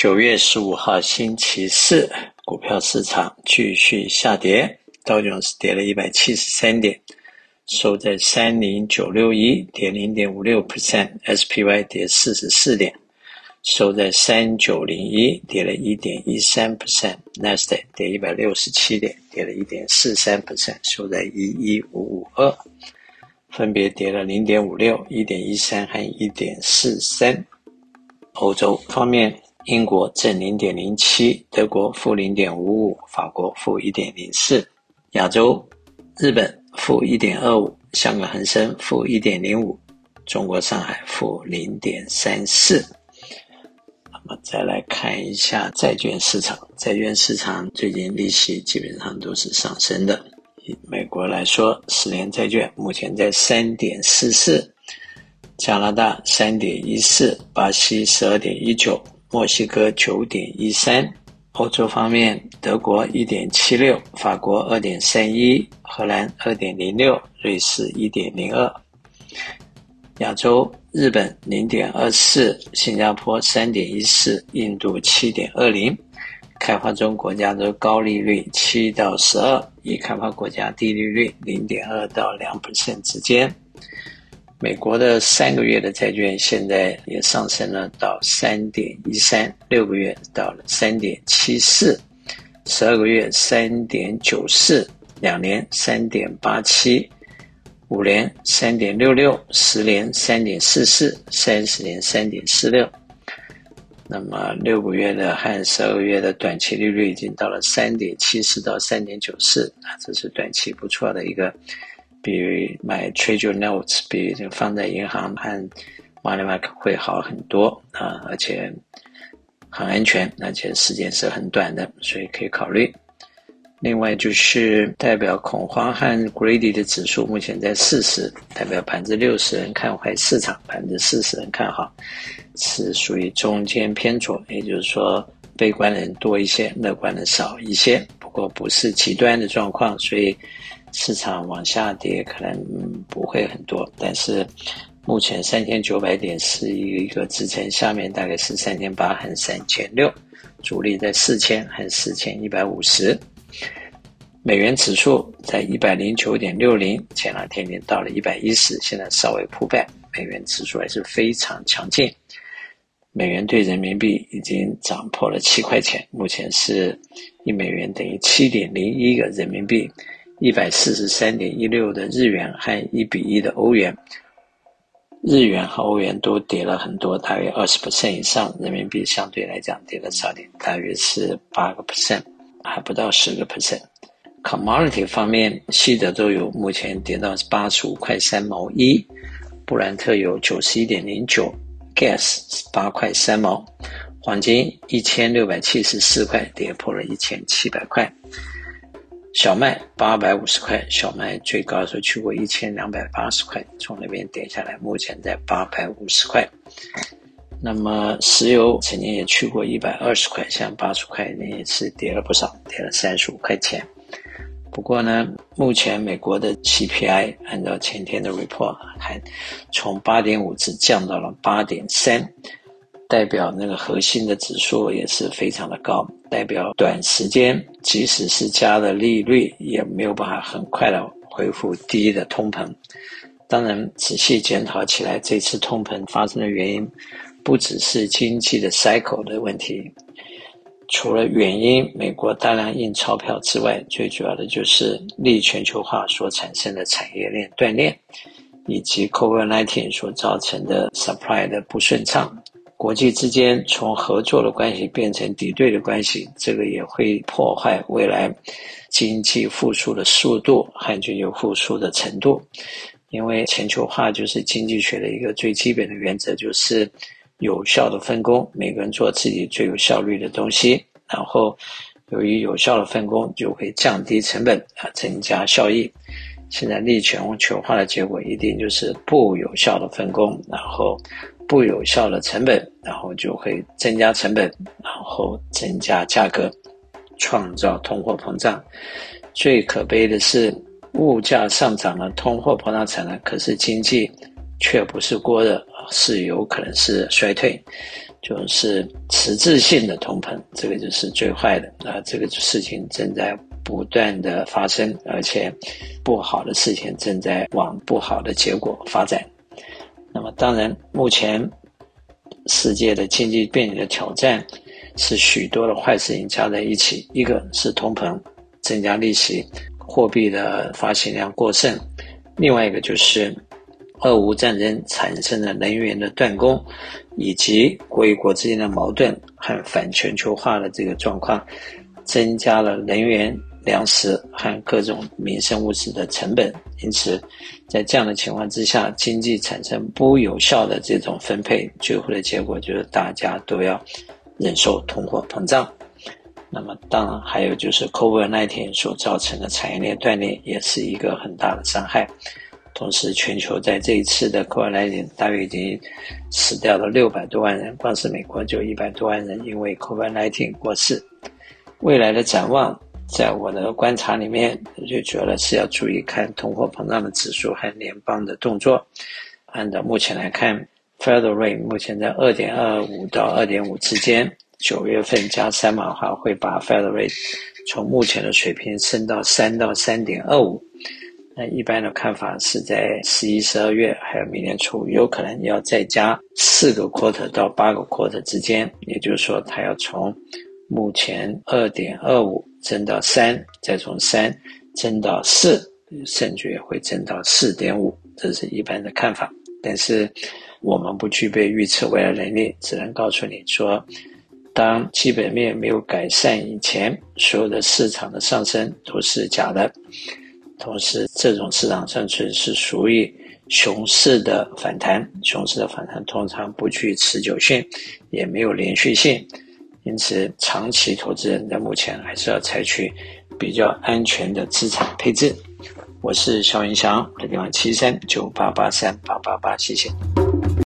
九月十五号星期四，股票市场继续下跌，道琼斯跌了一百七十三点，收在三零九六一，跌零点五六 percent；SPY 跌四十四点，收在三九零一，跌了一点一三 percent；Nasdaq 跌一百六十七点，跌了一点四三 percent，收在一一五五二。分别跌了零点五六、一点一三和一点四三。欧洲方面，英国正零点零七，德国负零点五五，法国负一点零四。亚洲，日本负一点二五，香港恒生负一点零五，中国上海负零点三四。那么再来看一下债券市场，债券市场最近利息基本上都是上升的。以美国来说，十年债券目前在三点四四，加拿大三点一四，巴西十二点一九，墨西哥九点一三。欧洲方面，德国一点七六，法国二点三一，荷兰二点零六，瑞士一点零二。亚洲，日本零点二四，新加坡三点一四，印度七点二零。开发中国家的高利率七到十二，已开发国家低利率零点二到两 percent 之间。美国的三个月的债券现在也上升了到三点一三，六个月到了三点七四，十二个月三点九四，两年三点八七，五年三点六六，十年三点四四，三十年三点四六。那么六个月的和十二个月的短期利率已经到了三点七四到三点九四啊，这是短期不错的一个，比买 Treasury Notes 比放在银行和 Moneymark 会好很多啊，而且很安全，而且时间是很短的，所以可以考虑。另外就是代表恐慌和 Greedy 的指数目前在四十，代表百分之六十人看坏市场，百分之四十人看好，是属于中间偏左，也就是说悲观的人多一些，乐观的少一些。不过不是极端的状况，所以市场往下跌可能不会很多。但是目前三千九百点是一个支撑，下面大概是三千八和三千六，主力在四千和四千一百五十。美元指数在一百零九点六零，前两天已经到了一百一十，现在稍微破败。美元指数还是非常强劲，美元兑人民币已经涨破了七块钱，目前是一美元等于七点零一个人民币，一百四十三点一六的日元和一比一的欧元，日元和欧元都跌了很多，大约二十 percent 以上，人民币相对来讲跌的少点，大约是八个 percent。还不到十个 percent。Commodity 方面，西德州油目前跌到八十五块三毛一，布兰特油九十一点零九，Gas 八块三毛，黄金一千六百七十四块，跌破了一千七百块。小麦八百五十块，小麦最高的时候去过一千两百八十块，从那边跌下来，目前在八百五十块。那么石油曾经也去过一百二十块，像八十块，那一次跌了不少，跌了三十五块钱。不过呢，目前美国的 CPI 按照前天的 report 还从八点五只降到了八点三，代表那个核心的指数也是非常的高，代表短时间即使是加了利率，也没有办法很快的恢复低的通膨。当然，仔细检讨起来，这次通膨发生的原因。不只是经济的 cycle 的问题，除了原因，美国大量印钞票之外，最主要的就是逆全球化所产生的产业链断裂，以及 COVID-19 所造成的 supply 的不顺畅，国际之间从合作的关系变成敌对的关系，这个也会破坏未来经济复苏的速度和全球复苏的程度，因为全球化就是经济学的一个最基本的原则，就是。有效的分工，每个人做自己最有效率的东西，然后由于有效的分工，就会降低成本啊，增加效益。现在逆全球化的结果一定就是不有效的分工，然后不有效的成本，然后就会增加成本，然后增加价格，创造通货膨胀。最可悲的是，物价上涨了，通货膨胀产了，可是经济却不是过热。是有可能是衰退，就是实质性的通膨，这个就是最坏的啊！这个事情正在不断的发生，而且不好的事情正在往不好的结果发展。那么，当然，目前世界的经济面临的挑战是许多的坏事情加在一起，一个是通膨增加利息，货币的发行量过剩，另外一个就是。俄乌战争产生的能源的断供，以及国与国之间的矛盾和反全球化的这个状况，增加了能源、粮食和各种民生物资的成本。因此，在这样的情况之下，经济产生不有效的这种分配，最后的结果就是大家都要忍受通货膨胀。那么，当然还有就是 COVID-19 所造成的产业链断裂，也是一个很大的伤害。同时，全球在这一次的 COVID-19 大约已经死掉了六百多万人，光是美国就一百多万人因为 COVID-19 过世。未来的展望，在我的观察里面，我就觉得是要注意看通货膨胀的指数和联邦的动作。按照目前来看，Federal Rate 目前在二点二五到二点五之间，九月份加三码的话，会把 Federal Rate 从目前的水平升到三到三点二五。那一般的看法是在十一、十二月，还有明年初，有可能要再加四个 quarter 到八个 quarter 之间，也就是说，它要从目前二点二五增到三，再从三增到四，甚至会增到四点五，这是一般的看法。但是我们不具备预测未来能力，只能告诉你说，当基本面没有改善以前，所有的市场的上升都是假的。同时，这种市场上存是属于熊市的反弹，熊市的反弹通常不具持久性，也没有连续性，因此长期投资人在目前还是要采取比较安全的资产配置。我是肖云翔，我的电话七三九八八三八八八，谢谢。